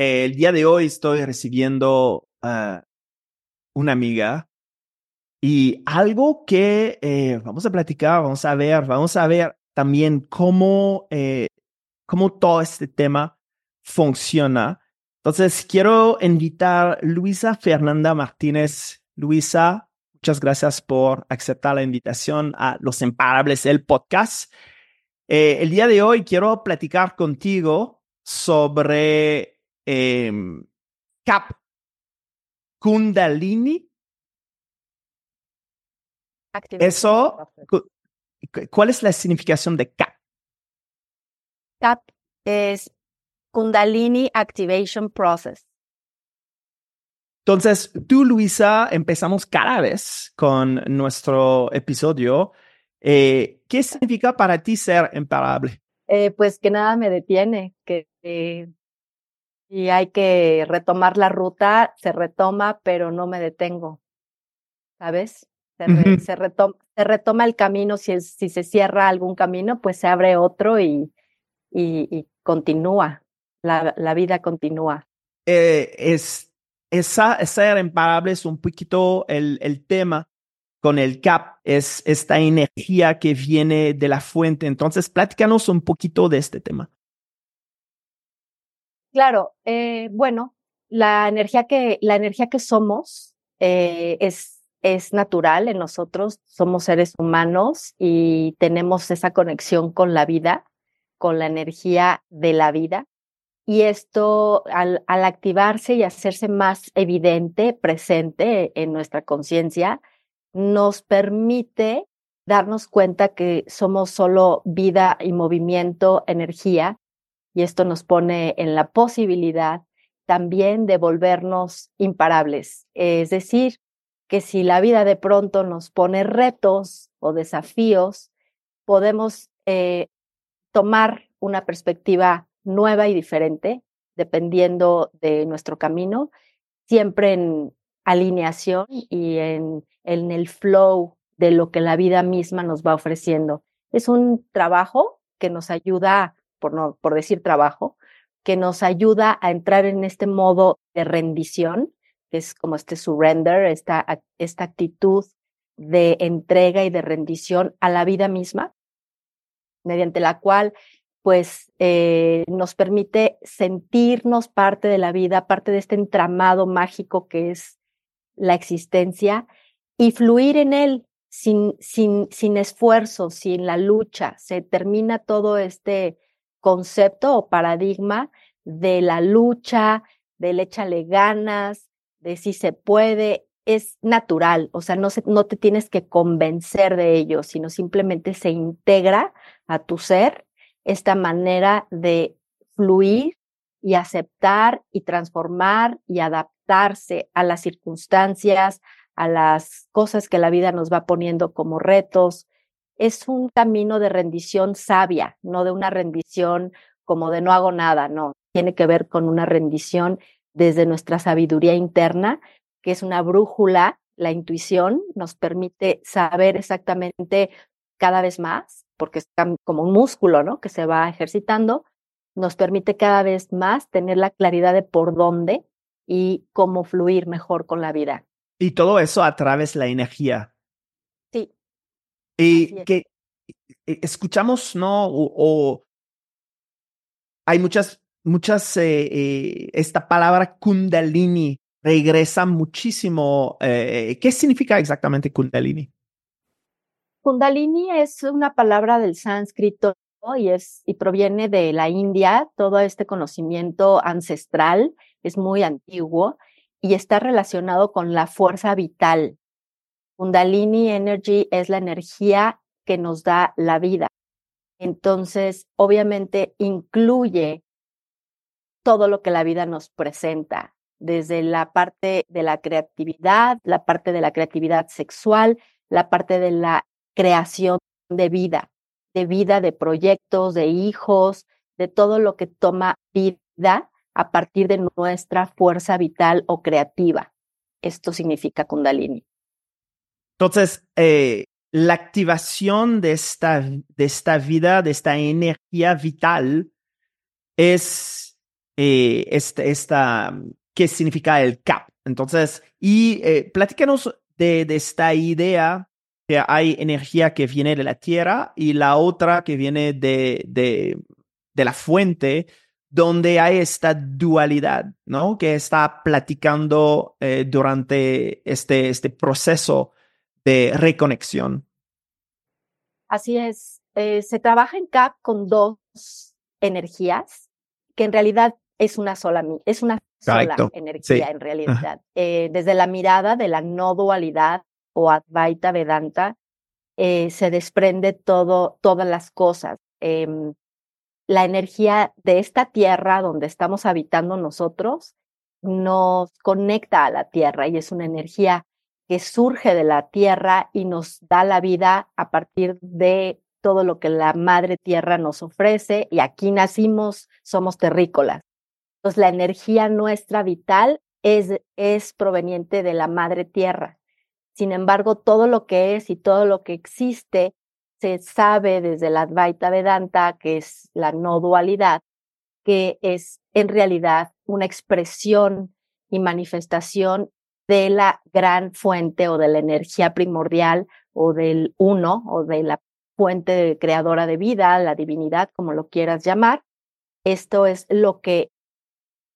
Eh, el día de hoy estoy recibiendo a una amiga y algo que eh, vamos a platicar, vamos a ver, vamos a ver también cómo, eh, cómo todo este tema funciona. Entonces, quiero invitar Luisa Fernanda Martínez. Luisa, muchas gracias por aceptar la invitación a Los Imparables, el podcast. Eh, el día de hoy quiero platicar contigo sobre em, CAP Kundalini. Eso, ¿cuál es la significación de CAP? CAP es Kundalini Activation Process. Entonces, tú, Luisa, empezamos cada vez con nuestro episodio. Eh, ¿Qué significa para ti ser imparable? Eh, pues que nada me detiene, que y hay que retomar la ruta, se retoma, pero no me detengo, ¿sabes? Se, retoma, se retoma, el camino, si, si se cierra algún camino, pues se abre otro y, y, continúa, la, la, vida continúa. Eh, es, esa, ser imparable es un poquito el, el tema con el CAP, es esta energía que viene de la fuente. Entonces, pláticanos un poquito de este tema. Claro, eh, bueno, la energía que, la energía que somos eh, es, es natural en nosotros, somos seres humanos y tenemos esa conexión con la vida, con la energía de la vida. Y esto, al, al activarse y hacerse más evidente, presente en nuestra conciencia, nos permite darnos cuenta que somos solo vida y movimiento, energía, y esto nos pone en la posibilidad también de volvernos imparables. Es decir, que si la vida de pronto nos pone retos o desafíos, podemos eh, tomar una perspectiva nueva y diferente dependiendo de nuestro camino, siempre en alineación y en, en el flow de lo que la vida misma nos va ofreciendo. Es un trabajo que nos ayuda por, no, por decir trabajo, que nos ayuda a entrar en este modo de rendición, que es como este surrender, esta, esta actitud de entrega y de rendición a la vida misma, mediante la cual pues eh, nos permite sentirnos parte de la vida, parte de este entramado mágico que es la existencia y fluir en él sin, sin, sin esfuerzo, sin la lucha. Se termina todo este concepto o paradigma de la lucha, del échale ganas, de si se puede, es natural, o sea, no, no te tienes que convencer de ello, sino simplemente se integra a tu ser esta manera de fluir y aceptar y transformar y adaptarse a las circunstancias, a las cosas que la vida nos va poniendo como retos, es un camino de rendición sabia, no de una rendición como de no hago nada, no, tiene que ver con una rendición desde nuestra sabiduría interna, que es una brújula, la intuición nos permite saber exactamente cada vez más, porque es como un músculo, ¿no? Que se va ejercitando, nos permite cada vez más tener la claridad de por dónde y cómo fluir mejor con la vida. Y todo eso a través de la energía y que e, escuchamos, ¿no? O, hay muchas, muchas, eh, eh, esta palabra kundalini regresa muchísimo. Eh, ¿Qué significa exactamente kundalini? Kundalini es una palabra del sánscrito y, es, y proviene de la India. Todo este conocimiento ancestral es muy antiguo y está relacionado con la fuerza vital, Kundalini Energy es la energía que nos da la vida. Entonces, obviamente, incluye todo lo que la vida nos presenta, desde la parte de la creatividad, la parte de la creatividad sexual, la parte de la creación de vida, de vida, de proyectos, de hijos, de todo lo que toma vida a partir de nuestra fuerza vital o creativa. Esto significa Kundalini. Entonces, eh, la activación de esta, de esta vida, de esta energía vital, es eh, este, esta, qué significa el CAP. Entonces, y eh, platícanos de, de esta idea que hay energía que viene de la Tierra y la otra que viene de, de, de la fuente, donde hay esta dualidad, ¿no? Que está platicando eh, durante este, este proceso de reconexión. Así es. Eh, se trabaja en CAP con dos energías, que en realidad es una sola, es una sola energía en realidad. Eh, desde la mirada de la no dualidad o Advaita Vedanta, se desprende todo, todas las cosas. Em, la energía de esta tierra donde estamos habitando nosotros nos conecta a la tierra y es una energía que surge de la tierra y nos da la vida a partir de todo lo que la madre tierra nos ofrece y aquí nacimos, somos terrícolas. Entonces la energía nuestra vital es, es proveniente de la madre tierra. Sin embargo, todo lo que es y todo lo que existe se sabe desde la Advaita Vedanta, que es la no dualidad, que es en realidad una expresión y manifestación de la gran fuente o de la energía primordial o del uno o de la fuente creadora de vida, la divinidad, como lo quieras llamar. Esto es lo que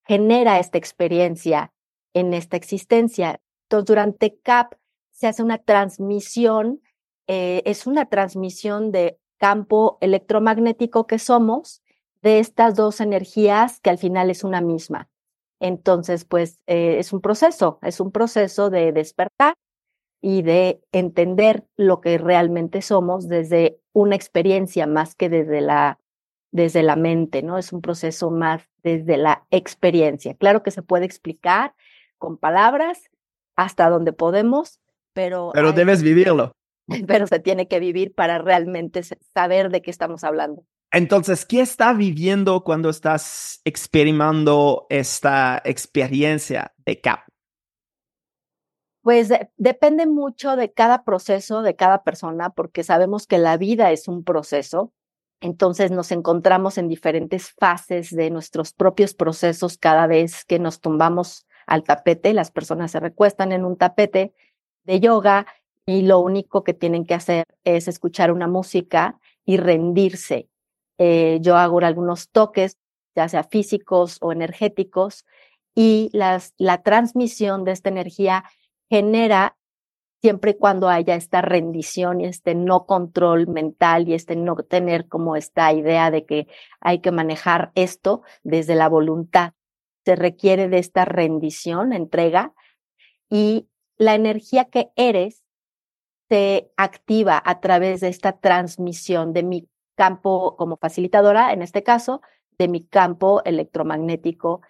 genera esta experiencia en esta existencia. Entonces, durante CAP se hace una transmisión eh, es una transmisión de campo electromagnético que somos de estas dos energías que al final es una misma. Entonces, pues eh, es un proceso, es un proceso de despertar y de entender lo que realmente somos desde una experiencia más que desde la, desde la mente, ¿no? Es un proceso más desde la experiencia. Claro que se puede explicar con palabras hasta donde podemos, pero... Pero debes vivirlo. pero se tiene que vivir para realmente saber de qué estamos hablando. Entonces, ¿qué está viviendo cuando estás experimentando esta experiencia de CAP? Pues depende mucho de cada proceso, de cada persona, porque sabemos que la vida es un proceso. Entonces nos encontramos en diferentes fases de nuestros propios procesos cada vez que nos tumbamos al tapete. Las personas se recuestan en un tapete de yoga y lo único que tienen que hacer es escuchar una música y rendirse. Eh, yo hago algunos toques, ya sea físicos o energéticos, y la transmisión de esta energía genera siempre y cuando haya esta rendición y este no control mental y este no tener como esta idea de que hay que manejar esto desde la voluntad. Se requiere de esta rendición, entrega, y la energía que eres se activa a través de esta transmisión de mi campo como facilitadora, en este caso, de mi campo electromagnético,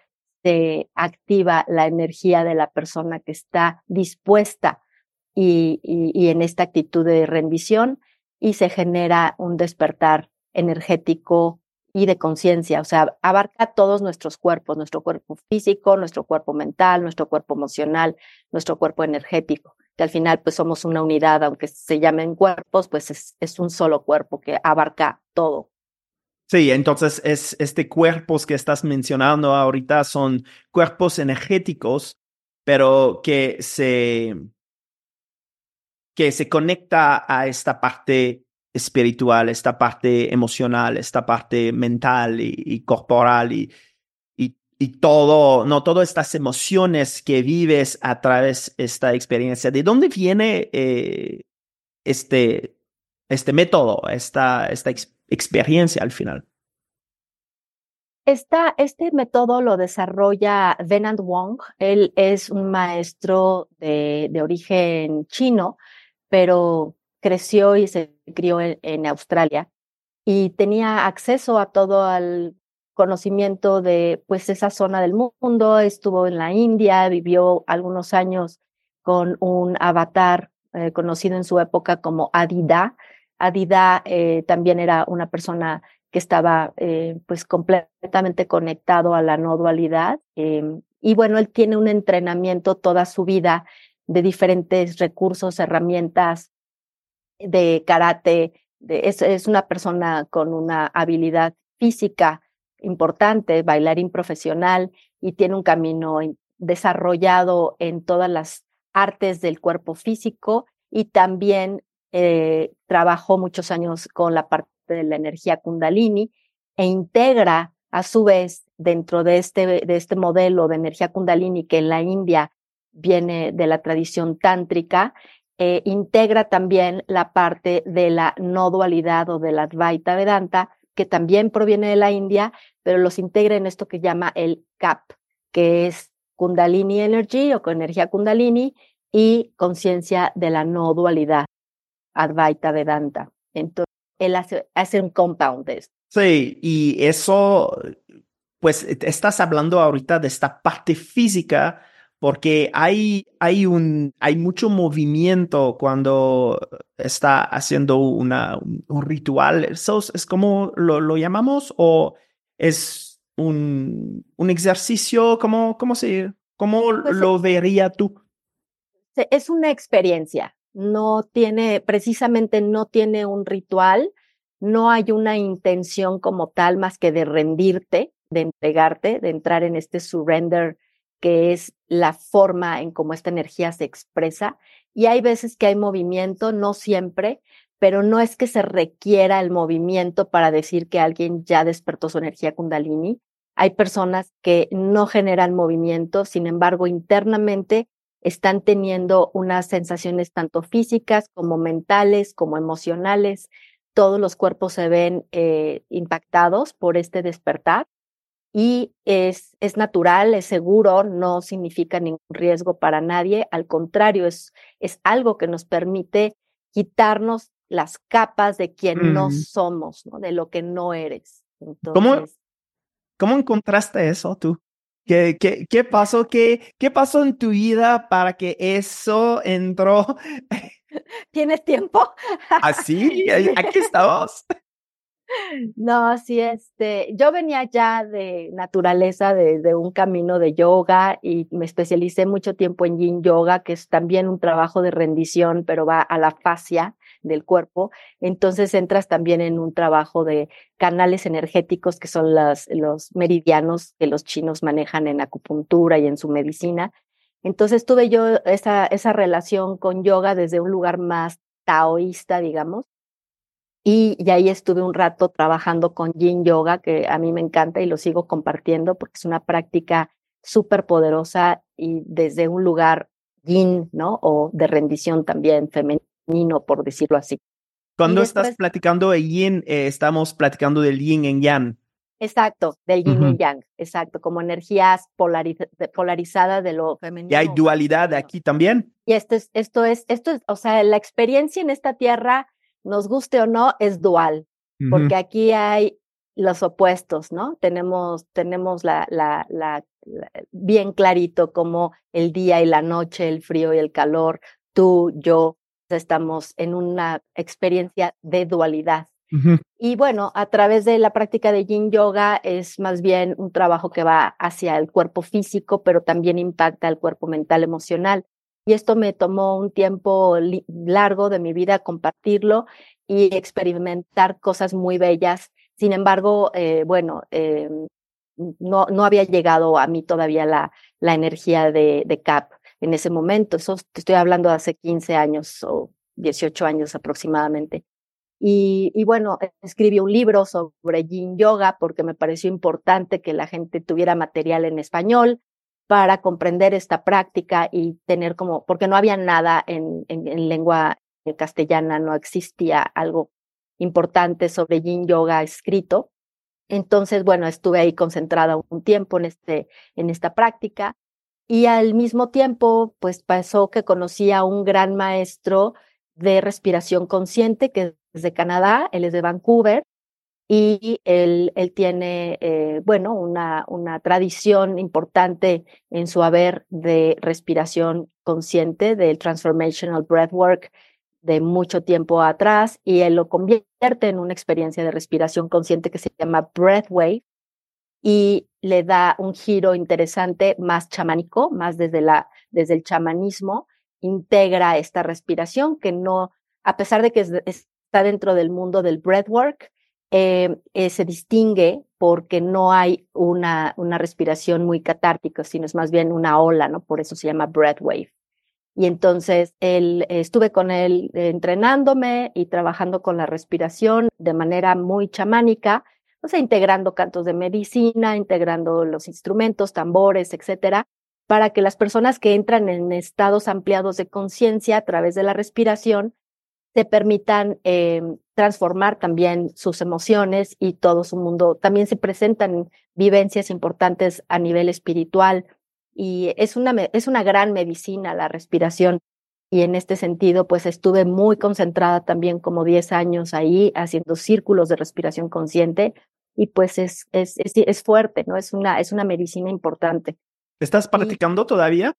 se activa la energía de la persona que está dispuesta y, en esta actitud de rendición y se genera un despertar energético y de conciencia, o sea, abarca todos nuestros cuerpos, nuestro cuerpo físico, nuestro cuerpo mental, nuestro cuerpo emocional, nuestro cuerpo energético que al final pues somos una unidad, aunque se llamen cuerpos, pues es, es un solo cuerpo que abarca todo. Sí, entonces es este cuerpos que estás mencionando ahorita son cuerpos energéticos, pero que se que se conecta a esta parte espiritual, esta parte emocional, esta parte mental y corporal y, y todo, no, todas estas emociones que vives a través de esta experiencia. ¿De dónde viene eh, este, este método, esta, esta experiencia al final? Este método lo desarrolla Venant Wong. Él es un maestro de, de origen chino, pero creció y se crió en Australia y tenía acceso a todo al conocimiento de pues esa zona del mundo, estuvo en la India, vivió algunos años con un avatar eh, conocido en su época como Adida. Adida eh, también era una persona que estaba eh, pues completamente conectado a la no dualidad. Em, y bueno, él tiene un entrenamiento toda su vida de diferentes recursos, herramientas de karate. Es una persona con una habilidad física importante, bailarín profesional y tiene un camino desarrollado en todas las artes del cuerpo físico y también eh, trabajó muchos años con la parte de la energía kundalini e integra a su vez dentro de este, de este modelo de energía kundalini que en la India viene de la tradición tántrica, eh, integra también la parte de la no dualidad o de la Advaita Vedanta, que también proviene de la India, pero los integra en esto que llama el CAP, que es Kundalini Energy o con energía Kundalini y conciencia de la no dualidad, Advaita Vedanta. Entonces, él hace, hace un compound de esto. Sí, y eso, pues estás hablando ahorita de esta parte física, porque hay, hay, un, hay mucho movimiento cuando está haciendo una, un, ritual. ¿Eso es como lo, lo, llamamos? ¿O es un, un ejercicio? ¿Cómo, cómo, se, cómo pues lo vería tú? Es una experiencia. No tiene, precisamente no tiene un ritual, no hay una intención como tal más que de rendirte, de entregarte, de entrar en este surrender que es la forma en cómo esta energía se expresa. Y hay veces que hay movimiento, no siempre, pero no es que se requiera el movimiento para decir que alguien ya despertó su energía kundalini. Hay personas que no generan movimiento, sin embargo, internamente están teniendo unas sensaciones tanto físicas como mentales, como emocionales. Todos los cuerpos se ven eh, impactados por este despertar y es, es natural, es seguro, no significa ningún riesgo para nadie, al contrario, es, es algo que nos permite quitarnos las capas de quien no somos, ¿no? de lo que no eres. ¿Cómo, ¿Cómo encontraste eso tú? ¿Qué, qué, qué pasó? ¿Qué, ¿Qué pasó en tu vida para que eso entró? ¿Tienes tiempo? Así, aquí estamos. No, sí, este, yo venía ya de naturaleza, de, un camino de yoga y me especialicé mucho tiempo en yin yoga, que es también un trabajo de rendición, pero va a la fascia del cuerpo. Entonces entras también en un trabajo de canales energéticos, que son los meridianos que los chinos manejan en acupuntura y en su medicina. Entonces tuve yo esa, esa relación con yoga desde un lugar más taoísta, digamos, y, ahí estuve un rato trabajando con Yin Yoga, que a mí me encanta y lo sigo compartiendo porque es una práctica súper poderosa y desde un lugar yin, ¿no? O de rendición también femenino, por decirlo así. Cuando estás platicando de yin, eh, estamos platicando del yin en yang. Exacto, del yin y yang, exacto, como energías polarizadas de lo femenino. Y hay dualidad aquí también. Y esto es, esto es, esto es, o sea, la experiencia en esta tierra nos guste o no, es dual, porque aquí hay los opuestos, ¿no? Tenemos, tenemos la, la, la, bien clarito como el día y la noche, el frío y el calor, tú, yo, estamos en una experiencia de dualidad. Y bueno, a través de la práctica de yin yoga es más bien un trabajo que va hacia el cuerpo físico, pero también impacta el cuerpo mental, emocional y esto me tomó un tiempo largo de mi vida compartirlo y experimentar cosas muy bellas. Sin embargo, eh, bueno, eh, no, no había llegado a mí todavía la, la energía de, de CAP en ese momento. Eso te estoy hablando de hace 15 años o 18 años aproximadamente. Y, y, bueno, escribí un libro sobre yin yoga porque me pareció importante que la gente tuviera material en español para comprender esta práctica y tener como, porque no había nada en, en, lengua castellana, no existía algo importante sobre yin yoga escrito. Entonces, bueno, estuve ahí concentrada un tiempo en, este, en esta práctica y al mismo tiempo, pues pasó que conocí a un gran maestro de respiración consciente que es de Canadá, él es de Vancouver y él, él tiene, eh, bueno, una, una tradición importante en su haber de respiración consciente, del transformational breathwork de mucho tiempo atrás, y él lo convierte en una experiencia de respiración consciente que se llama Breathwave y le da un giro interesante más chamánico, más desde, la, desde el chamanismo, integra esta respiración que no, a pesar de que está dentro del mundo del breathwork, eh, eh, se distingue porque no hay una, una respiración muy catártica, sino es más bien una ola, ¿no? Por eso se llama breath wave. Y entonces él, estuve con él entrenándome y trabajando con la respiración de manera muy chamánica, o sea, integrando cantos de medicina, integrando los instrumentos, tambores, etcétera, para que las personas que entran en estados ampliados de conciencia a través de la respiración se permitan eh, transformar también sus emociones y todo su mundo. También se presentan vivencias importantes a nivel espiritual y es una, es una gran medicina la respiración. Y en este sentido, pues estuve muy concentrada también como 10 años ahí haciendo círculos de respiración consciente y pues es, es, es, es fuerte, ¿no? Es una, es una medicina importante. ¿Estás practicando todavía?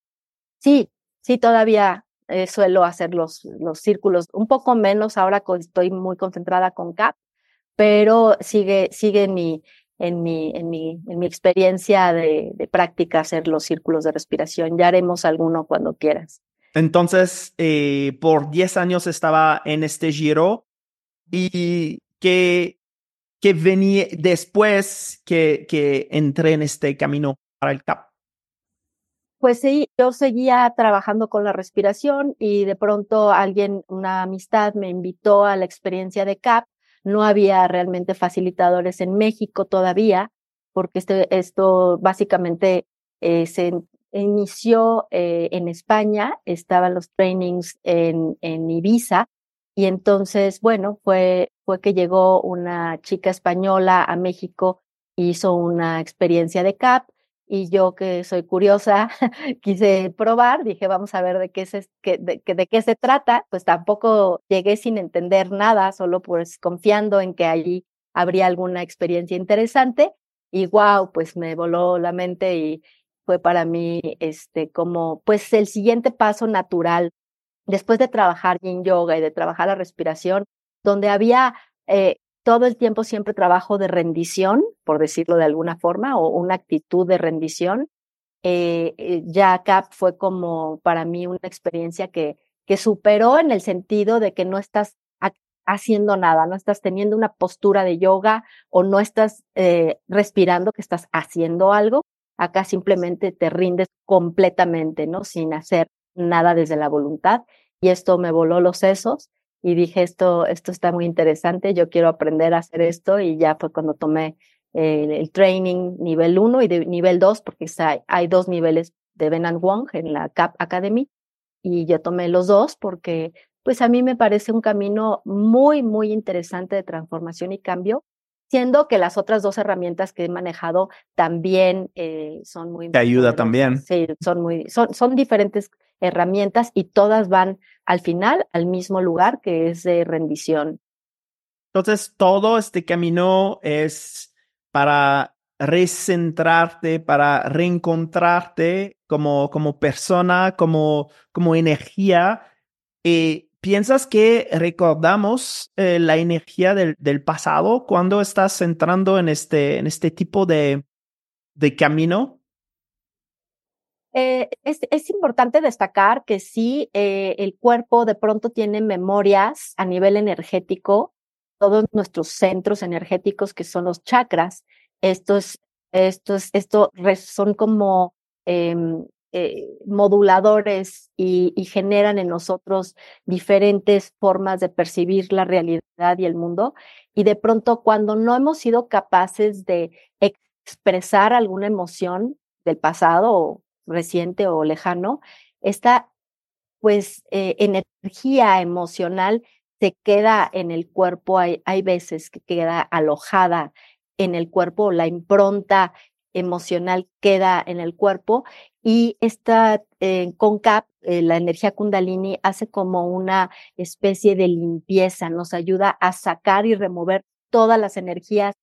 Sí, sí, todavía eh, suelo hacer los, los círculos, un poco menos ahora estoy muy concentrada con CAP, pero sigue, sigue en mi, en mi, en mi, en mi experiencia de, de práctica hacer los círculos de respiración. Ya haremos alguno cuando quieras. Entonces, eh, por 10 años estaba en este giro y que, que venía después que, que entré en este camino para el CAP pues sí, yo seguía trabajando con la respiración y de pronto alguien, una amistad me invitó a la experiencia de CAP. No había realmente facilitadores en México todavía, porque este, esto básicamente eh, se inició eh, en España, estaban los trainings en, en Ibiza y entonces, bueno, fue, fue que llegó una chica española a México, hizo una experiencia de CAP y yo que soy curiosa, quise probar, dije, vamos a ver de qué, se, de, qué se trata, pues tampoco llegué sin entender nada, solo pues confiando en que allí habría alguna experiencia interesante y wow, pues me voló la mente y fue para mí este como pues el siguiente paso natural. Después de trabajar yin yoga y de trabajar la respiración, donde había eh, todo el tiempo siempre trabajo de rendición, por decirlo de alguna forma, o una actitud de rendición. Eh, eh ya CAP fue como para mí una experiencia que, que superó en el sentido de que no estás haciendo nada, no estás teniendo una postura de yoga o no estás eh, respirando que estás haciendo algo. Acá simplemente te rindes completamente, ¿no? Sin hacer nada desde la voluntad. Y esto me voló los sesos y dije, esto, esto está muy interesante, yo quiero aprender a hacer esto y ya fue cuando tomé el training nivel 1 y de nivel 2, porque hay, hay dos niveles de Ben and Wong en la CAP Academy y yo tomé los dos porque pues a mí me parece un camino muy, muy interesante de transformación y cambio, siendo que las otras dos herramientas que he manejado también eh, son muy... Te ayuda también. Sí, son muy, son, son diferentes herramientas y todas van al final al mismo lugar que es de rendición. Entonces, todo este camino es para recentrarte, para reencontrarte como, como persona, como, como energía. Eh, ¿Piensas que recordamos eh, la energía del, del, pasado cuando estás entrando en este, en este tipo de, de camino? Eh, es, importante destacar que sí, eh, el cuerpo de pronto tiene memorias a nivel energético, todos nuestros centros energéticos que son los chakras, estos, estos, esto son como em, eh, moduladores y, y, generan en nosotros diferentes formas de percibir la realidad y el mundo. Y de pronto, cuando no hemos sido capaces de expresar alguna emoción del pasado reciente o lejano, esta pues eh, energía emocional se queda en el cuerpo, hay, hay veces que queda alojada en el cuerpo, la impronta emocional queda en el cuerpo y esta eh, con CAP, eh, la energía kundalini hace como una especie de limpieza, nos ayuda a sacar y remover todas las energías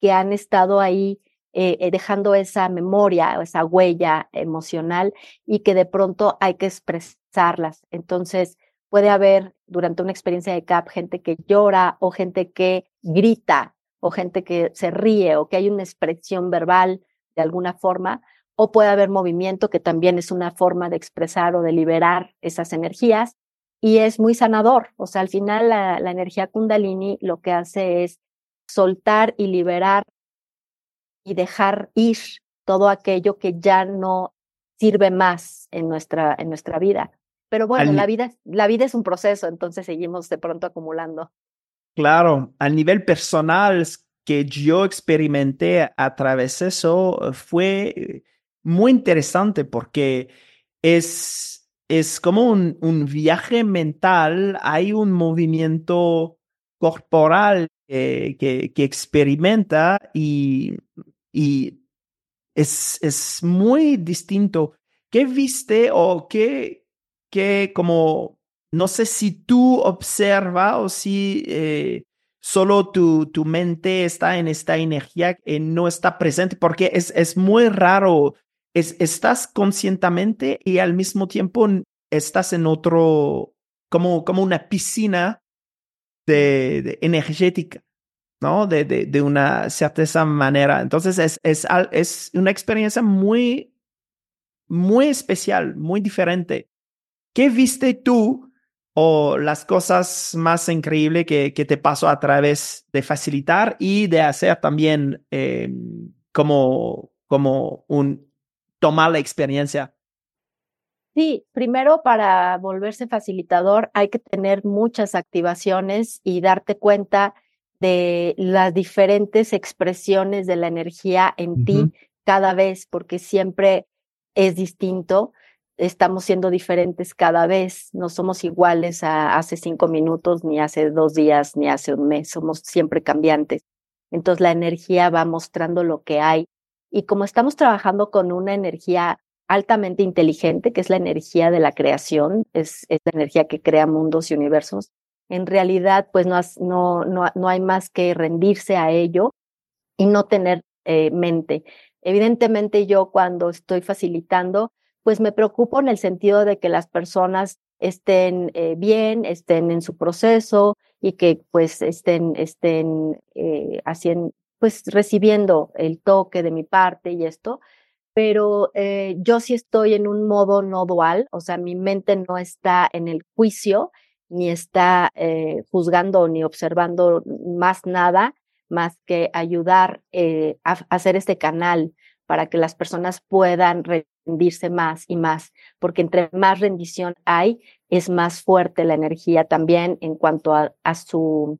que han estado ahí eh, eh, dejando esa memoria o esa huella emocional y que de pronto hay que expresarlas. Entonces, puede haber durante una experiencia de CAP gente que llora o gente que grita o gente que se ríe o que hay una expresión verbal de alguna forma, o puede haber movimiento que también es una forma de expresar o de liberar esas energías y es muy sanador. O sea, al final la, la energía kundalini lo que hace es soltar y liberar y dejar ir todo aquello que ya no sirve más en nuestra, en nuestra vida. Pero bueno, la vida, la vida es un proceso, entonces seguimos de pronto acumulando. Claro, a nivel personal que yo experimenté a través de eso fue muy interesante porque es, es como un, un viaje mental, hay un movimiento corporal que, que experimenta y, y es, es muy distinto. ¿Qué viste o qué, qué como, no sé si tú observas o si eh, solo tu, tu mente está en esta energía que no está presente, porque es, es muy raro. Es, estás conscientemente y al mismo tiempo estás en otro, como, como una piscina de energética. ¿No? De, de, de una cierta manera. Entonces es, es, es una experiencia muy, muy especial, muy diferente. ¿Qué viste tú o las cosas más increíbles que, que te pasó a través de facilitar y de hacer también eh, como, como un tomar la experiencia? Sí, primero para volverse facilitador hay que tener muchas activaciones y darte cuenta de las diferentes expresiones de la energía en ti cada vez, porque siempre es distinto, estamos siendo diferentes cada vez, no somos iguales a hace cinco minutos, ni hace dos días, ni hace un mes, somos siempre cambiantes. Entonces la energía va mostrando lo que hay. Y como estamos trabajando con una energía altamente inteligente, que es la energía de la creación, es, es la energía que crea mundos y universos, en realidad pues no, no, no, no hay más que rendirse a ello y no tener eh, mente. Evidentemente yo cuando estoy facilitando, pues me preocupo en el sentido de que las personas estén eh, bien, estén en su proceso y que pues estén, estén eh, haciendo, pues recibiendo el toque de mi parte y esto, pero yo sí estoy en un modo no dual, o sea, mi mente no está en el juicio, ni está eh, juzgando ni observando más nada más que ayudar eh, a, hacer este canal para que las personas puedan rendirse más y más, porque entre más rendición hay, es más fuerte la energía también en cuanto a, su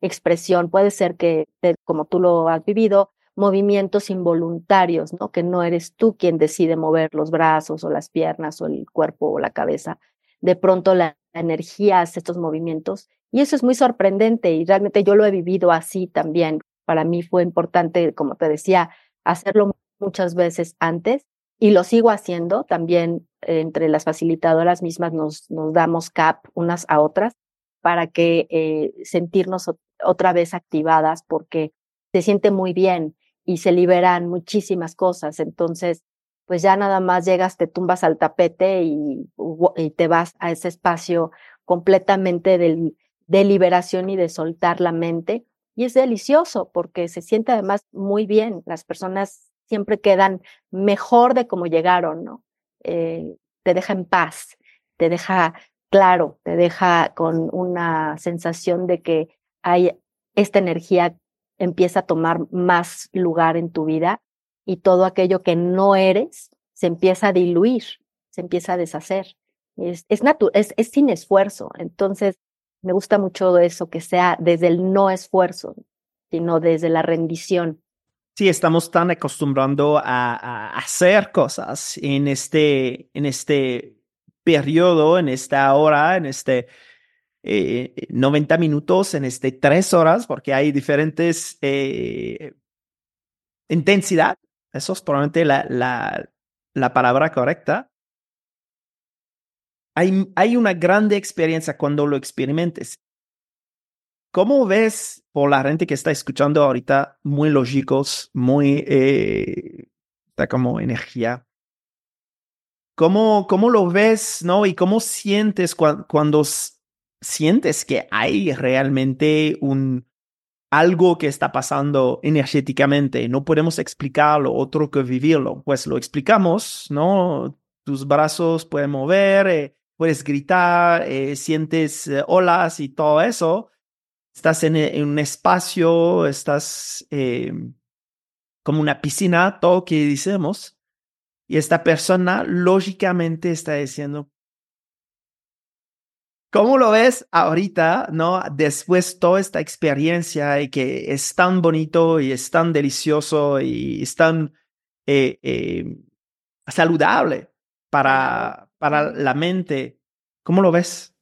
expresión. Puede ser que, como tú lo has vivido, movimientos involuntarios, ¿no? Que no eres tú quien decide mover los brazos o las piernas o el cuerpo o la cabeza. De pronto la energía hace estos movimientos y eso es muy sorprendente y realmente yo lo he vivido así también. Para mí fue importante, como te decía, hacerlo muchas veces antes y lo sigo haciendo también entre las facilitadoras mismas nos, nos damos cap unas a otras para que eh, sentirnos otra vez activadas porque se siente muy bien y se liberan muchísimas cosas. Entonces, pues ya nada más llegas, te tumbas al tapete y, te vas a ese espacio completamente de, de liberación y de soltar la mente. Y es delicioso porque se siente además muy bien. Las personas siempre quedan mejor de como llegaron, ¿no? Eh, te deja en paz, te deja claro, te deja con una sensación de que hay esta energía empieza a tomar más lugar en tu vida y todo aquello que no eres se empieza a diluir, se empieza a deshacer. Es, es, es, es sin esfuerzo. Entonces, me gusta mucho eso, que sea desde el no esfuerzo, sino desde la rendición. Sí, estamos tan acostumbrando a, hacer cosas en este, en este periodo, en esta hora, en este 90 eh, minutos, en este tres horas, porque hay diferentes eh, intensidad eso es probablemente la, la, la palabra correcta. Hay, hay, una grande experiencia cuando lo experimentes. ¿Cómo ves por la gente que está escuchando ahorita, muy lógicos, muy, eh, está como energía? ¿Cómo, ¿Cómo lo ves, no? Y cómo sientes cuando sientes que hay realmente un, algo que está pasando energéticamente. No podemos explicarlo otro que vivirlo. Pues lo explicamos, ¿no? Tus brazos pueden mover, eh, puedes gritar, eh, sientes eh, olas y todo eso. estás en, un espacio, estás eh, como una piscina, todo que decimos, y esta persona lógicamente está diciendo, ¿Cómo lo ves ahorita, no? Después toda esta experiencia y que es tan bonito y es tan delicioso y es tan eh, eh, saludable para, para la mente. ¿Cómo lo ves?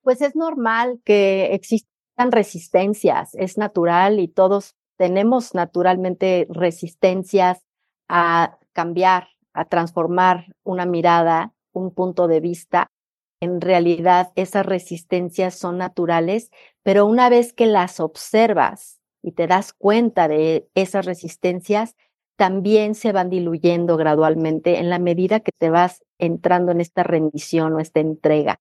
Pues es normal que existan resistencias, es natural y todos tenemos naturalmente resistencias a cambiar, a transformar una mirada, un punto de vista en realidad esas resistencias son naturales, pero una vez que las observas y te das cuenta de esas resistencias, también se van diluyendo gradualmente en la medida que te vas entrando en esta rendición o esta entrega.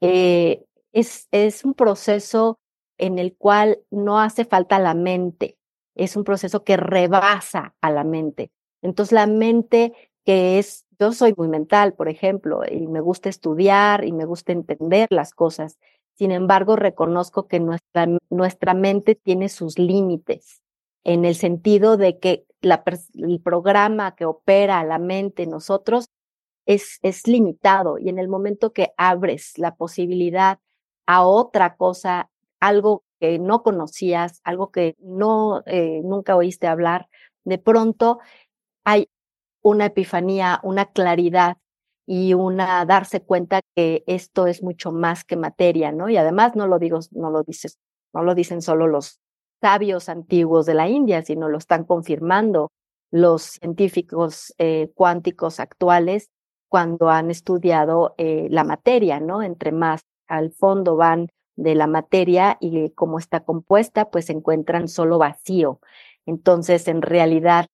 Eh, es, es un proceso en el cual no hace falta la mente, es un proceso que rebasa a la mente. Entonces la mente que es, yo soy muy mental, por ejemplo, y me gusta estudiar y me gusta entender las cosas. Sin embargo, reconozco que nuestra, nuestra mente tiene sus límites en el sentido de que el programa que opera la mente en nosotros es, es limitado y en el momento que abres la posibilidad a otra cosa, algo que no conocías, algo que no eh, nunca oíste hablar, de pronto hay una epifanía, una claridad y una darse cuenta que esto es mucho más que materia, ¿no? Y además no lo digo, no lo dices, no lo dicen solo los sabios antiguos de la India, sino lo están confirmando los científicos eh, cuánticos actuales cuando han estudiado eh, la materia, ¿no? Entre más al fondo van de la materia y cómo está compuesta, pues encuentran solo vacío. Entonces, en realidad,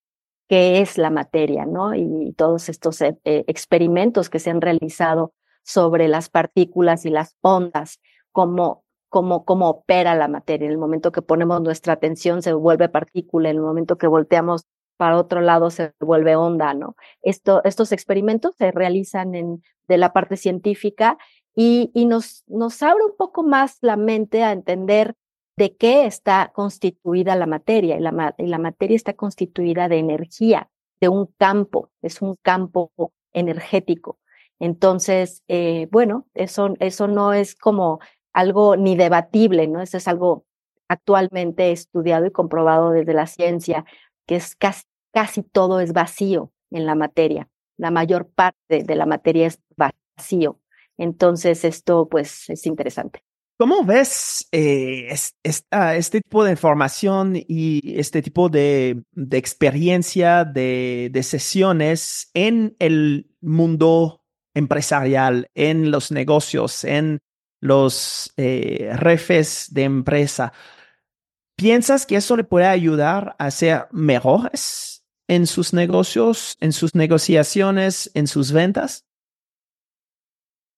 qué es la materia, ¿no? Y todos estos eh, eh, experimentos que se han realizado sobre las partículas y las ondas, cómo, cómo, cómo opera la materia. En el momento que ponemos nuestra atención se vuelve partícula, en el momento que volteamos para otro lado se vuelve onda, ¿no? Esto, estos experimentos se realizan en, de la parte científica y, y nos, nos abre un poco más la mente a entender de qué está constituida la materia. Y la, materia está constituida de energía, de un campo, es un campo energético. Entonces, eh, bueno, eso, eso no es como algo ni debatible, ¿no? Eso es algo actualmente estudiado y comprobado desde la ciencia, que es casi, casi todo es vacío en la materia. La mayor parte de la materia es vacío. Entonces, esto pues es interesante. ¿Cómo ves eh, este tipo de información y este tipo de, experiencia, de, sesiones en el mundo empresarial, en los negocios, en los eh, refes de empresa? ¿Piensas que eso le puede ayudar a ser mejores en sus negocios, en sus negociaciones, en sus ventas?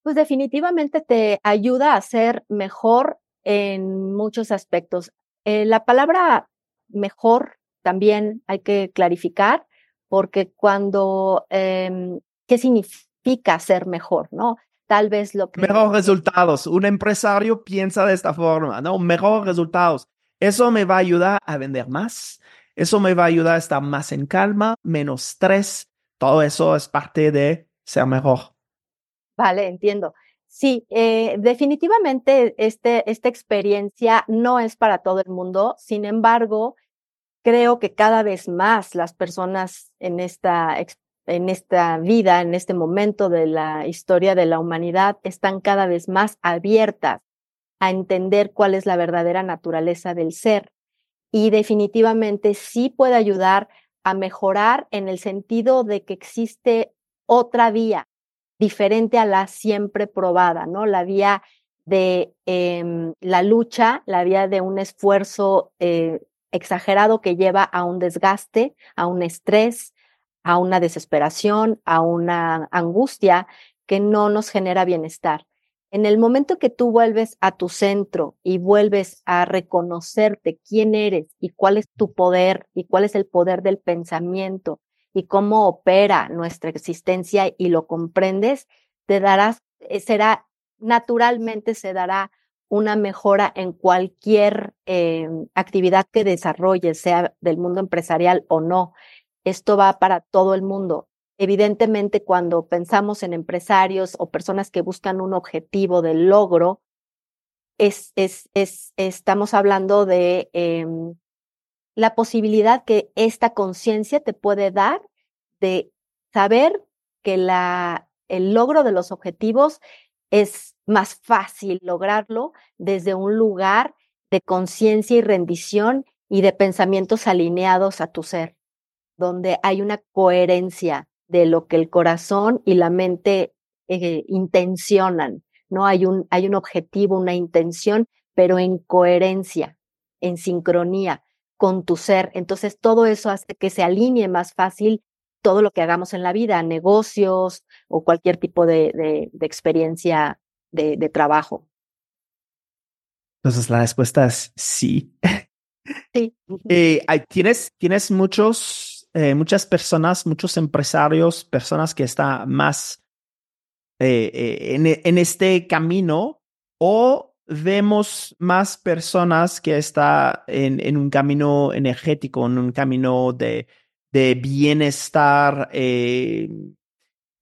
Pues definitivamente te ayuda a ser mejor en muchos aspectos. Eh, la palabra mejor también hay que clarificar, porque cuando, eh, ¿qué significa ser mejor? ¿No? Tal vez lo que... Mejor resultados. Un empresario piensa de esta forma, ¿no? Mejor resultados. Eso me va a ayudar a vender más. Eso me va a ayudar a estar más en calma, menos estrés. Todo eso es parte de ser mejor. Vale, entiendo. Sí, eh, definitivamente este, esta experiencia no es para todo el mundo. Sin embargo, creo que cada vez más las personas en esta, en esta vida, en este momento de la historia de la humanidad, están cada vez más abiertas a entender cuál es la verdadera naturaleza del ser. Y definitivamente sí puede ayudar a mejorar en el sentido de que existe otra vía, diferente a la siempre probada, ¿no? La vía de em, la lucha, la vía de un esfuerzo eh, exagerado que lleva a un desgaste, a un estrés, a una desesperación, a una angustia que no nos genera bienestar. En el momento que tú vuelves a tu centro y vuelves a reconocerte quién eres y cuál es tu poder y cuál es el poder del pensamiento y cómo opera nuestra existencia y lo comprendes, te darás, eh, será, naturalmente se dará una mejora en cualquier eh, actividad que desarrolle, sea del mundo empresarial o no. Esto va para todo el mundo. Evidentemente, cuando pensamos en empresarios o personas que buscan un objetivo de logro, es, es, es estamos hablando de em, la posibilidad que esta conciencia te puede dar de saber que la, el logro de los objetivos es más fácil lograrlo desde un lugar de conciencia y rendición y de pensamientos alineados a tu ser, donde hay una coherencia de lo que el corazón y la mente eh, intencionan, ¿no? Hay un, hay un objetivo, una intención, pero en coherencia, en sincronía con tu ser. Entonces, todo eso hace que se alinee más fácil todo lo que hagamos en la vida, negocios o cualquier tipo de, de, experiencia de, de, trabajo. Entonces, la respuesta es sí. Sí. Eh, ¿tienes, tienes muchos eh, muchas personas, muchos empresarios, personas que están más eh, en, en, este camino o vemos más personas que están en, en, un camino energético, en un camino de, de bienestar,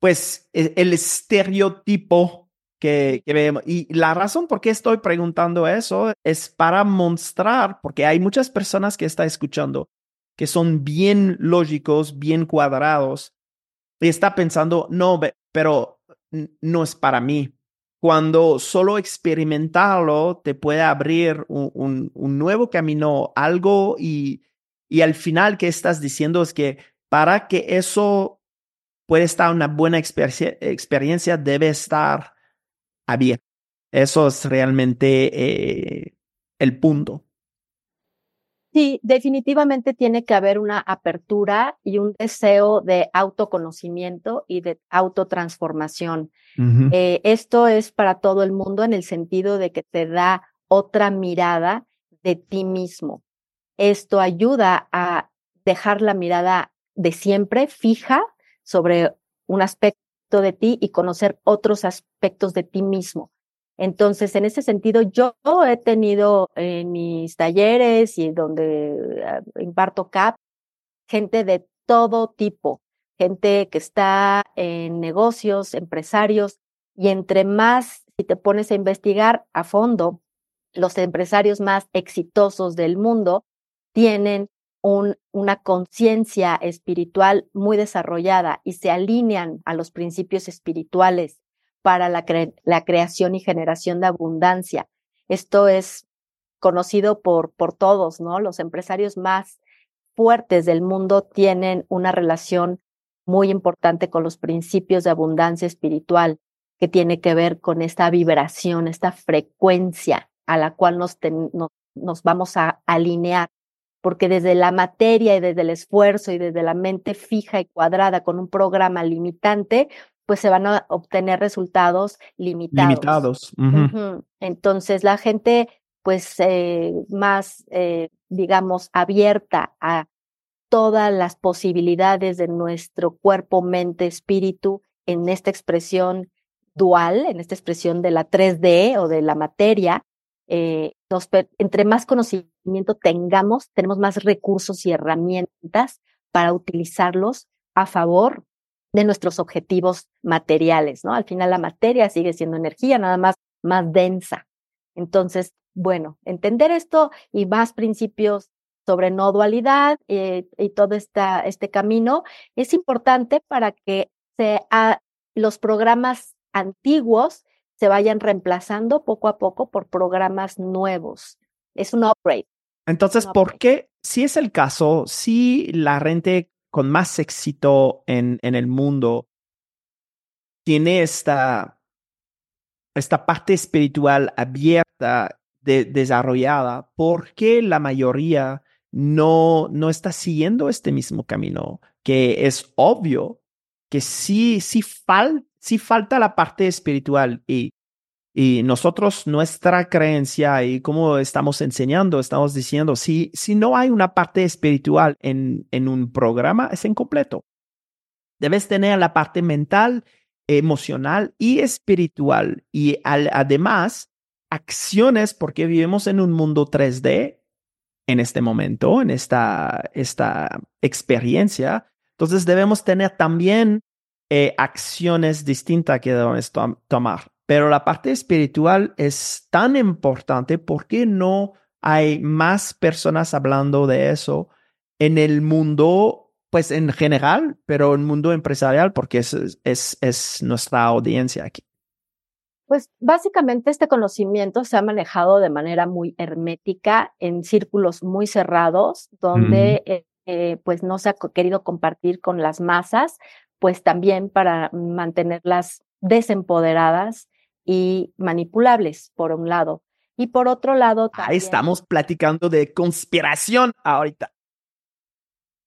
pues e, el estereotipo que, que, vemos. Y la razón por qué estoy preguntando eso es para mostrar, porque hay muchas personas que están escuchando que son bien lógicos, bien cuadrados, y está pensando, no, pero no es para mí. Cuando solo experimentarlo te puede abrir un, un, nuevo camino, algo, y, y al final que estás diciendo es que para que eso pueda estar una buena experiencia, experiencia debe estar abierto. Eso es realmente eh, el punto. Sí, definitivamente tiene que haber una apertura y un deseo de autoconocimiento y de autotransformación. eh, esto es para todo el mundo en el sentido de que te da otra mirada de ti mismo. Esto ayuda a dejar la mirada de siempre fija sobre un aspecto de ti y conocer otros aspectos de ti mismo. Entonces, en ese sentido, yo he tenido en mis talleres y donde ah, imparto CAP, gente de todo tipo, gente que está en negocios, empresarios, y entre más, si te pones a investigar a fondo, los empresarios más exitosos del mundo tienen un, una conciencia espiritual muy desarrollada y se alinean a los principios espirituales para la, creación y generación de abundancia. Esto es conocido por, por todos, ¿no? Los empresarios más fuertes del mundo tienen una relación muy importante con los principios de abundancia espiritual que tiene que ver con esta vibración, esta frecuencia a la cual nos, nos vamos a alinear, porque desde la materia y desde el esfuerzo y desde la mente fija y cuadrada con un programa limitante, pues se van a obtener resultados limitados. Limitados. Entonces la gente pues eh, más, eh, digamos, abierta a todas las posibilidades de nuestro cuerpo, mente, espíritu en esta expresión dual, en esta expresión de la 3D o de la materia, eh, entre más conocimiento tengamos, tenemos más recursos y herramientas para utilizarlos a favor de nuestros objetivos materiales, ¿no? Al final la materia sigue siendo energía, nada más más densa. Entonces, bueno, entender esto y más principios sobre no dualidad eh, y todo esta, este camino es importante para que se, los programas antiguos se vayan reemplazando poco a poco por programas nuevos. Es un upgrade. Entonces, ¿por qué, si es el caso, si la gente con más éxito en, en el mundo tiene esta, esta parte espiritual abierta, de, desarrollada, ¿por qué la mayoría no, no está siguiendo este mismo camino? Que es obvio que sí, sí, fal, sí falta la parte espiritual y y nosotros, nuestra creencia y cómo estamos enseñando, estamos diciendo, si, si no hay una parte espiritual en, en un programa, es incompleto. Debes tener la parte mental, emocional y espiritual. Y además, acciones porque vivimos en un mundo 3D en este momento, en esta, esta experiencia. Entonces debemos tener también eh, acciones distintas que debemos tomar. Pero la parte espiritual es tan importante porque no hay más personas hablando de eso en el mundo, pues en general, pero en el mundo empresarial, porque es, es, es nuestra audiencia aquí. Pues básicamente este conocimiento se ha manejado de manera muy hermética en círculos muy cerrados, donde eh, eh, pues no se ha querido compartir con las masas, pues también para mantenerlas desempoderadas y manipulables, por un lado. Y por otro lado... Ahí estamos platicando de conspiración ahorita.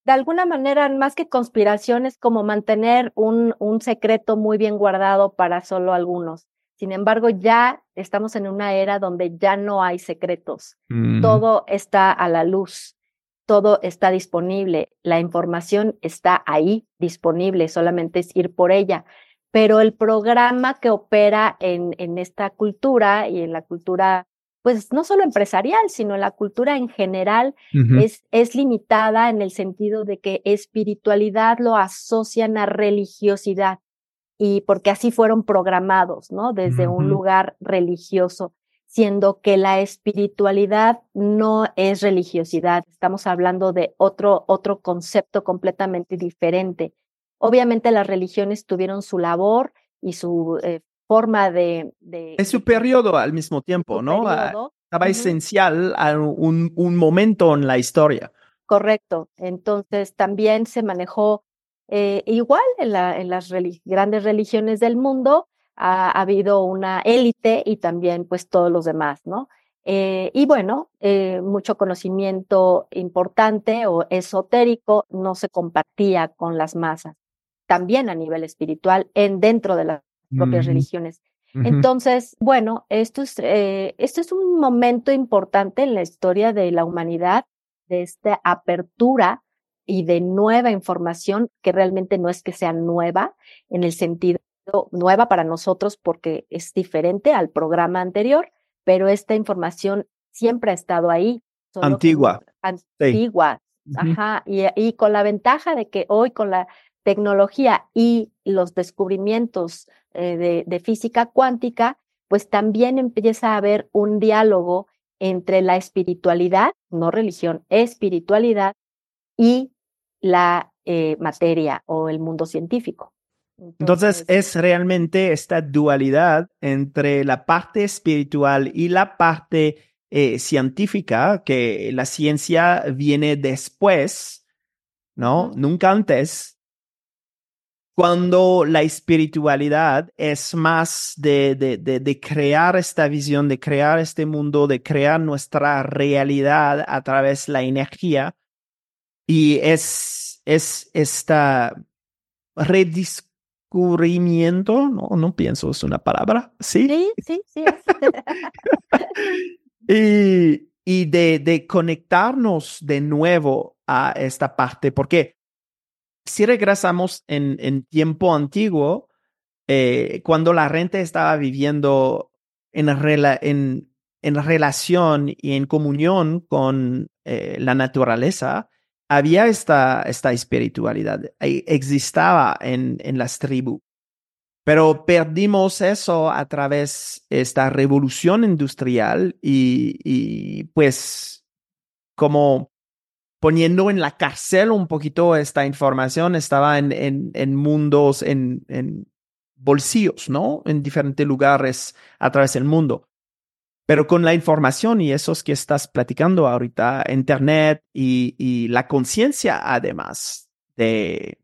De alguna manera, más que conspiración, es como mantener un, un secreto muy bien guardado para solo algunos. Sin embargo, ya estamos en una era donde ya no hay secretos. Mm. Todo está a la luz, todo está disponible, la información está ahí disponible, solamente es ir por ella. Pero el programa que opera en, en esta cultura y en la cultura pues no solo empresarial, sino en la cultura en general, es, es limitada en el sentido de que espiritualidad lo asocian a religiosidad y porque así fueron programados, ¿no? Desde un lugar religioso, siendo que la espiritualidad no es religiosidad, estamos hablando de otro, otro concepto completamente diferente. Obviamente las religiones tuvieron su labor y su eh, forma de, de... Es su periodo al mismo tiempo, ¿no? Estaba esencial a un, un momento en la historia. Correcto. Entonces también se manejó eh, igual en, la, en las grandes religiones del mundo ha, habido una élite y también pues todos los demás, ¿no? Eh, y bueno, eh, mucho conocimiento importante o esotérico no se compartía con las masas, también a nivel espiritual, en dentro de las propias religiones. Entonces, bueno, esto es, esto es un momento importante en la historia de la humanidad, de esta apertura y de nueva información que realmente no es que sea nueva en el sentido nueva para nosotros porque es diferente al programa anterior, pero esta información siempre ha estado ahí. Antigua. Antigua. Ajá. Y, y, con la ventaja de que hoy con la tecnología y los descubrimientos eh, de, de física cuántica, pues también empieza a haber un diálogo entre la espiritualidad, no religión, espiritualidad y la eh, materia o el mundo científico. Entonces, es realmente esta dualidad entre la parte espiritual y la parte eh, científica, que la ciencia viene después, ¿no? Nunca antes. Cuando la espiritualidad es más de, de, de, crear esta visión, de crear este mundo, de crear nuestra realidad a través de la energía, y es, es esta redescubrimiento, no, no pienso es una palabra, ¿sí? Sí, sí, sí. y, y de, de conectarnos de nuevo a esta parte, porque si regresamos en, tiempo antiguo, eh, cuando la gente estaba viviendo en, relación y en comunión con eh, la naturaleza, había esta, esta espiritualidad, existaba en, las tribus, pero perdimos eso a través de esta revolución industrial y pues como poniendo en la cárcel un poquito esta información, estaba en, en, mundos, en, en bolsillos, ¿no? En diferentes lugares a través del mundo. Pero con la información y esos que estás platicando ahorita, Internet y, y la conciencia además de,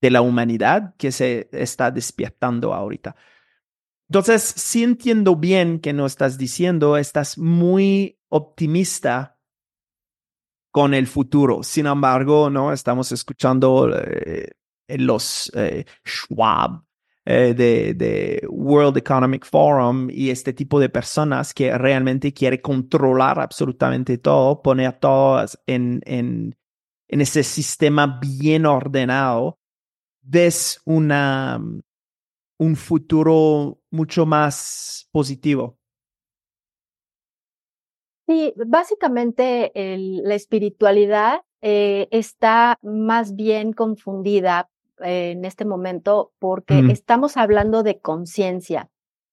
de la humanidad que se está despiertando ahorita. Entonces, sí entiendo bien que no estás diciendo, estás muy optimista con el futuro. Sin embargo, no estamos escuchando eh, los eh, Schwab eh, de, World Economic Forum y este tipo de personas que realmente quiere controlar absolutamente todo, poner todo en, en, en ese sistema bien ordenado, ves una, un futuro mucho más positivo. Sí, básicamente la espiritualidad eh, está más bien confundida eh, en este momento porque Mm. estamos hablando de conciencia.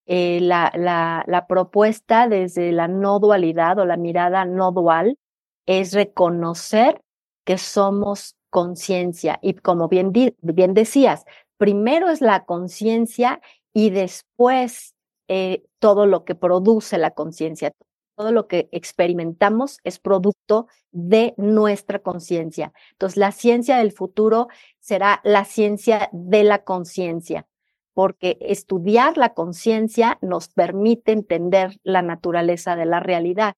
Eh, la, la, la propuesta desde la no dualidad o la mirada no dual es reconocer que somos conciencia. Y como bien, bien decías, primero es la conciencia y después eh, todo lo que produce la conciencia. Todo lo que experimentamos es producto de nuestra conciencia. Entonces, la ciencia del futuro será la ciencia de la conciencia, porque estudiar la conciencia nos permite entender la naturaleza de la realidad.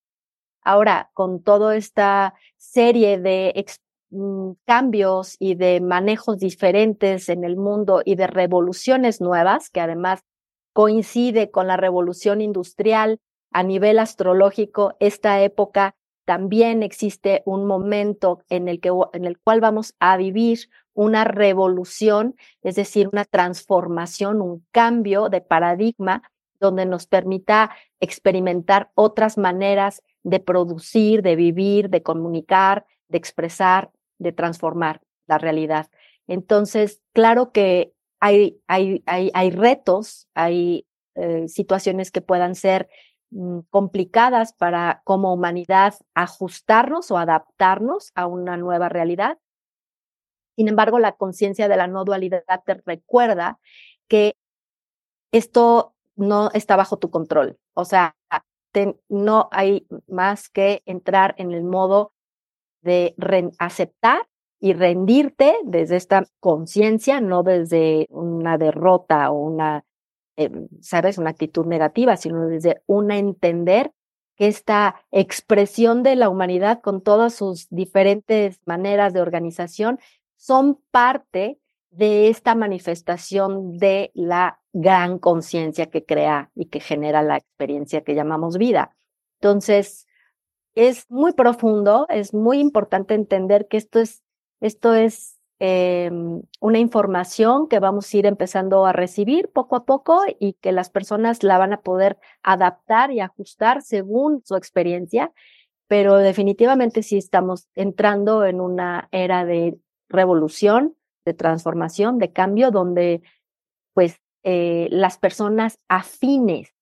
Ahora, con toda esta serie de mm, cambios y de manejos diferentes en el mundo y de revoluciones nuevas, que además coincide con la revolución industrial a nivel astrológico, esta época también existe un momento en el, que, en el cual vamos a vivir una revolución, es decir, una transformación, un cambio de paradigma donde nos permita experimentar otras maneras de producir, de vivir, de comunicar, de expresar, de transformar la realidad. Entonces, claro que hay, hay, hay, hay retos, hay eh, situaciones que puedan ser complicadas para como humanidad ajustarnos o adaptarnos a una nueva realidad. Sin embargo, la conciencia de la no dualidad te recuerda que esto no está bajo tu control. O sea, no hay más que entrar en el modo de aceptar y rendirte desde esta conciencia, no desde una derrota o una, eh, sabes, una actitud negativa, sino desde una entender que esta expresión de la humanidad con todas sus diferentes maneras de organización son parte de esta manifestación de la gran conciencia que crea y que genera la experiencia que llamamos vida. Entonces, es muy profundo, es muy importante entender que esto es, esto es eh, una información que vamos a ir empezando a recibir poco a poco y que las personas la van a poder adaptar y ajustar según su experiencia, pero definitivamente sí estamos entrando en una era de revolución, de transformación, de cambio, donde pues eh, las personas afines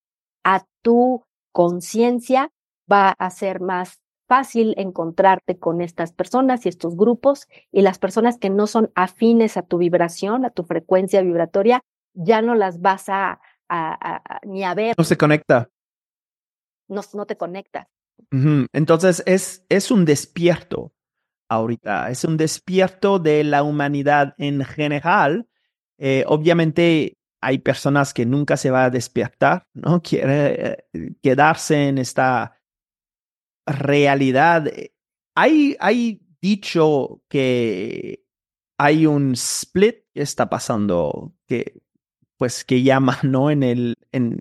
a tu conciencia va a ser más fácil encontrarte con estas personas y estos grupos y las personas que no son afines a tu vibración, a tu frecuencia vibratoria, ya no las vas a, a, a, a ni a ver. No se conecta. No, no te conectas. Uh -huh. Entonces es, es un despierto ahorita, es un despierto de la humanidad en general. Eh, obviamente hay personas que nunca se va a despertar, ¿no? Quiere eh, quedarse en esta realidad. Hay, hay dicho que hay un split que está pasando, que pues que llama, ¿no? En el, en,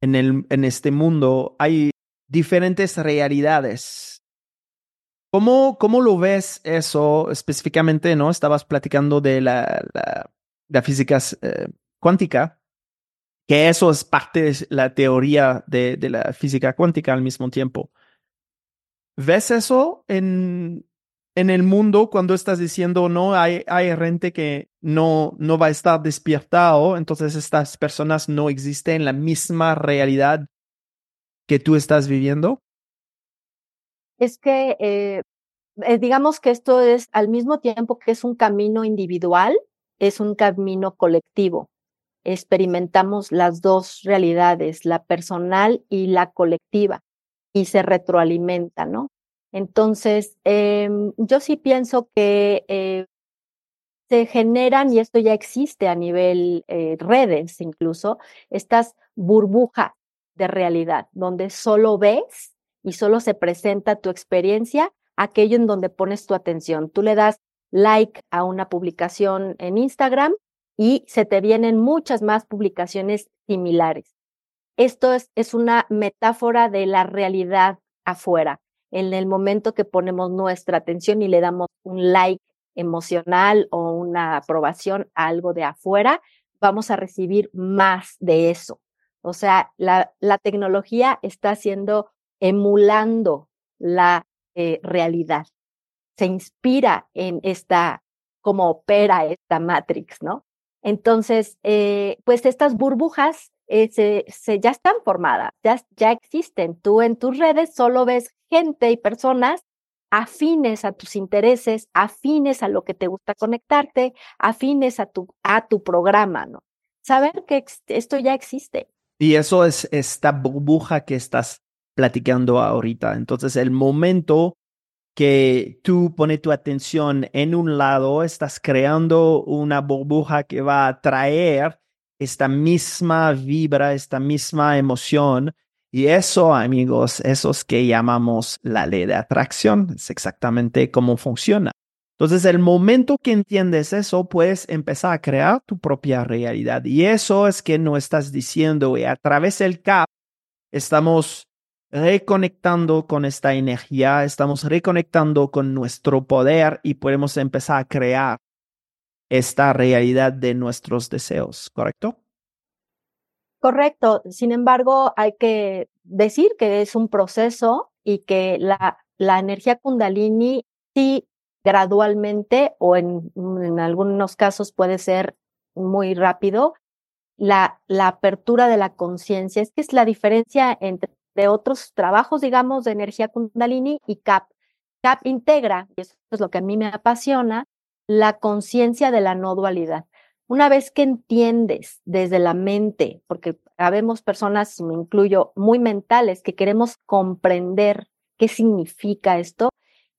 en el, en este mundo hay diferentes realidades. ¿Cómo, ¿Cómo lo ves eso específicamente, no? Estabas platicando de la, la, física eh, cuántica, que eso es parte de la teoría de, la física cuántica al mismo tiempo. ¿Ves eso en, en el mundo cuando estás diciendo no hay, hay gente que no, no va a estar despiertado, entonces estas personas no existen en la misma realidad que tú estás viviendo? Es que eh, digamos que esto es al mismo tiempo que es un camino individual, es un camino colectivo. Experimentamos las dos realidades, la personal y la colectiva, y se retroalimenta, ¿no? Entonces, eh, yo sí pienso que eh, se generan, y esto ya existe a nivel eh, redes incluso, estas burbujas de realidad, donde solo ves y solo se presenta tu experiencia, aquello en donde pones tu atención. Tú le das like a una publicación en Instagram y se te vienen muchas más publicaciones similares. Esto es, es una metáfora de la realidad afuera. En el momento que ponemos nuestra atención y le damos un like emocional o una aprobación a algo de afuera, vamos a recibir más de eso. O sea, la, la tecnología está haciendo emulando la eh, realidad. Se inspira en esta, como opera esta Matrix, ¿no? Entonces, eh, pues estas burbujas eh, se, ya están formadas, ya, ya existen. Tú en tus redes solo ves gente y personas afines a tus intereses, afines a lo que te gusta conectarte, afines a tu, a tu programa, ¿no? Saber que esto ya existe. Y eso es esta burbuja que estás platicando ahorita. Entonces, el momento que tú pones tu atención en un lado, estás creando una burbuja que va a traer esta misma vibra, esta misma emoción. Y eso, amigos, eso es que llamamos la ley de atracción. Es exactamente cómo funciona. Entonces, el momento que entiendes eso, puedes empezar a crear tu propia realidad. Y eso es que no estás diciendo, y a través del CAP estamos reconectando con esta energía, estamos reconectando con nuestro poder y podemos empezar a crear esta realidad de nuestros deseos, ¿correcto? Correcto. Sin embargo, hay que decir que es un proceso y que la, la energía kundalini sí gradualmente o en, en algunos casos puede ser muy rápido, la, la apertura de la conciencia. Es que es la diferencia entre otros trabajos, digamos, de energía kundalini y CAP. CAP integra, y eso es lo que a mí me apasiona, la conciencia de la no dualidad. Una vez que entiendes desde la mente, porque habemos personas, me incluyo, muy mentales, que queremos comprender qué significa esto,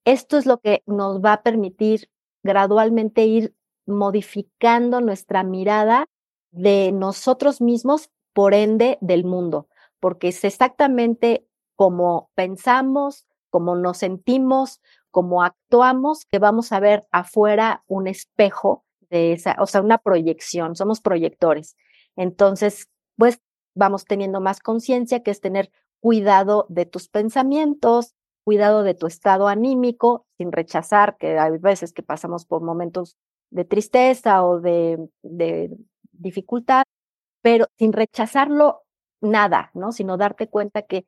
esto es lo que nos va a permitir gradualmente ir modificando nuestra mirada de nosotros mismos, por ende, del mundo, porque es exactamente como pensamos, como nos sentimos, como actuamos, que vamos a ver afuera un espejo de esa, o sea, una proyección, somos proyectores. Entonces, pues vamos teniendo más conciencia, que es tener cuidado de tus pensamientos, cuidado de tu estado anímico, sin rechazar, que hay veces que pasamos por momentos de tristeza o de, de dificultad, pero sin rechazarlo nada, ¿no? Sino darte cuenta que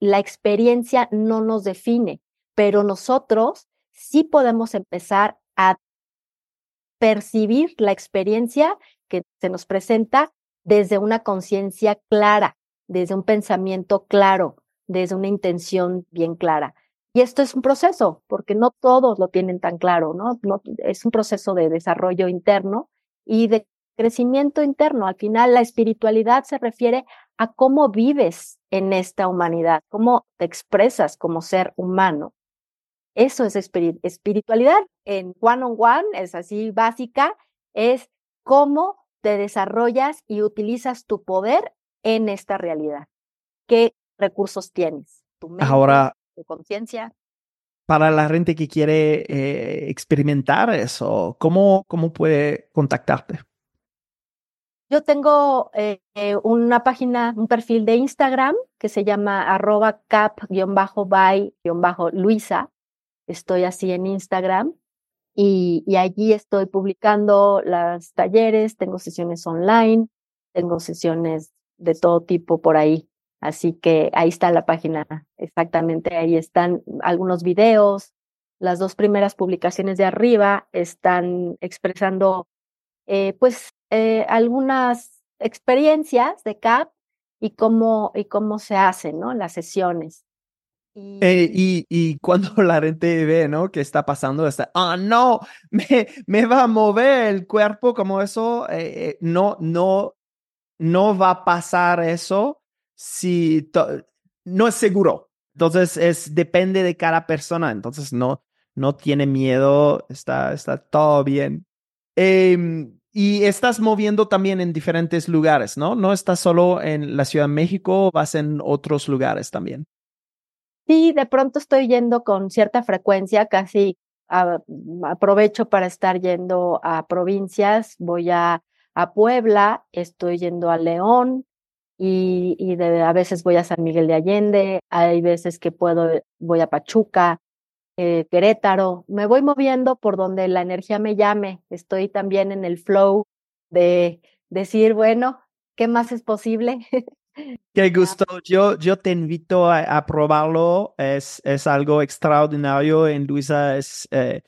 la experiencia no nos define, pero nosotros sí podemos empezar a percibir la experiencia que se nos presenta desde una conciencia clara, desde un pensamiento claro, desde una intención bien clara. Y esto es un proceso, porque no todos lo tienen tan claro, ¿no? es un proceso de desarrollo interno y de crecimiento interno. Al final, la espiritualidad se refiere a cómo vives en esta humanidad, cómo te expresas como ser humano. Eso es espiritualidad en one on one, es así básica, es cómo te desarrollas y utilizas tu poder en esta realidad. ¿Qué recursos tienes? Tu mente, Ahora, tu conciencia. Para la gente que quiere eh, experimentar eso, ¿cómo, ¿cómo puede contactarte? Yo tengo eh, eh, una página, un perfil de Instagram que se llama arroba cap-by-luisa. Estoy así en Instagram y, allí estoy publicando los talleres, tengo sesiones online, tengo sesiones de todo tipo por ahí. Así que ahí está la página, exactamente, ahí están algunos videos. Las dos primeras publicaciones de arriba están expresando eh, pues eh, algunas experiencias de CAP y cómo, y cómo se hacen, ¿no? Las sesiones. Eh, y, y, cuando la gente ve, ¿no? Que está pasando, está, ah, no, me, me va a mover el cuerpo como eso, no, no, no va a pasar eso si no es seguro. Entonces, es, depende de cada persona. Entonces, no, no tiene miedo, está, está todo bien. Eh, y estás moviendo también en diferentes lugares, ¿no? No estás solo en la Ciudad de México, vas en otros lugares también. Sí, de pronto estoy yendo con cierta frecuencia, casi aprovecho para estar yendo a provincias, voy a, a Puebla, estoy yendo a León y, y de, a veces voy a San Miguel de Allende, hay veces que puedo, voy a Pachuca, eh, Querétaro, me voy moviendo por donde la energía me llame. Estoy también en el flow de decir, bueno, ¿qué más es posible? Qué gusto. Yo, yo te invito a, probarlo. Es, es algo extraordinario. En Luisa es eh,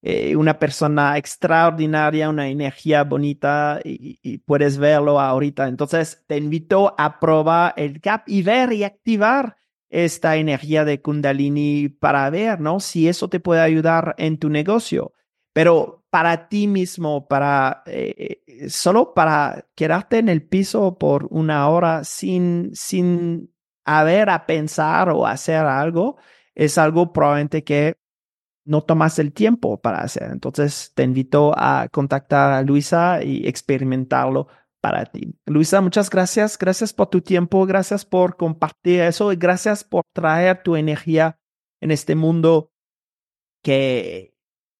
eh, una persona extraordinaria, una energía bonita y, puedes verlo ahorita. Entonces, te invito a probar el CAP y ver y activar esta energía de Kundalini para ver, ¿no? Si eso te puede ayudar en tu negocio. Pero para ti mismo, para eh, eh, solo para quedarte en el piso por una hora sin, sin haber a pensar o hacer algo, es algo probablemente que no tomas el tiempo para hacer. Entonces te invito a contactar a Luisa y experimentarlo para ti. Luisa, muchas gracias. Gracias por tu tiempo. Gracias por compartir eso y gracias por traer tu energía en este mundo que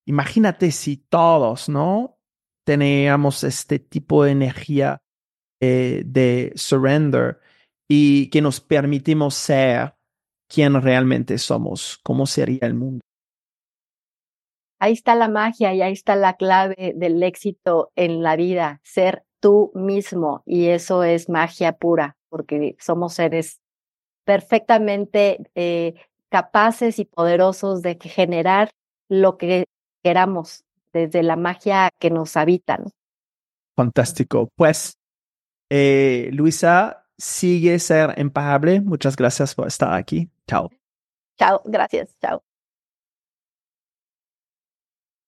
imagínate si todos, ¿no? Teníamos este tipo de energía eh, de surrender y que nos permitimos ser quien realmente somos, cómo sería el mundo. Ahí está la magia y ahí está la clave del éxito en la vida, ser tú mismo. Y eso es magia pura, porque somos seres perfectamente eh, capaces y poderosos de generar lo que queramos desde la magia que nos habita. Fantástico. Pues, eh, Luisa, sigue ser impagable. Muchas gracias por estar aquí. Chao. Chao, gracias. Chao.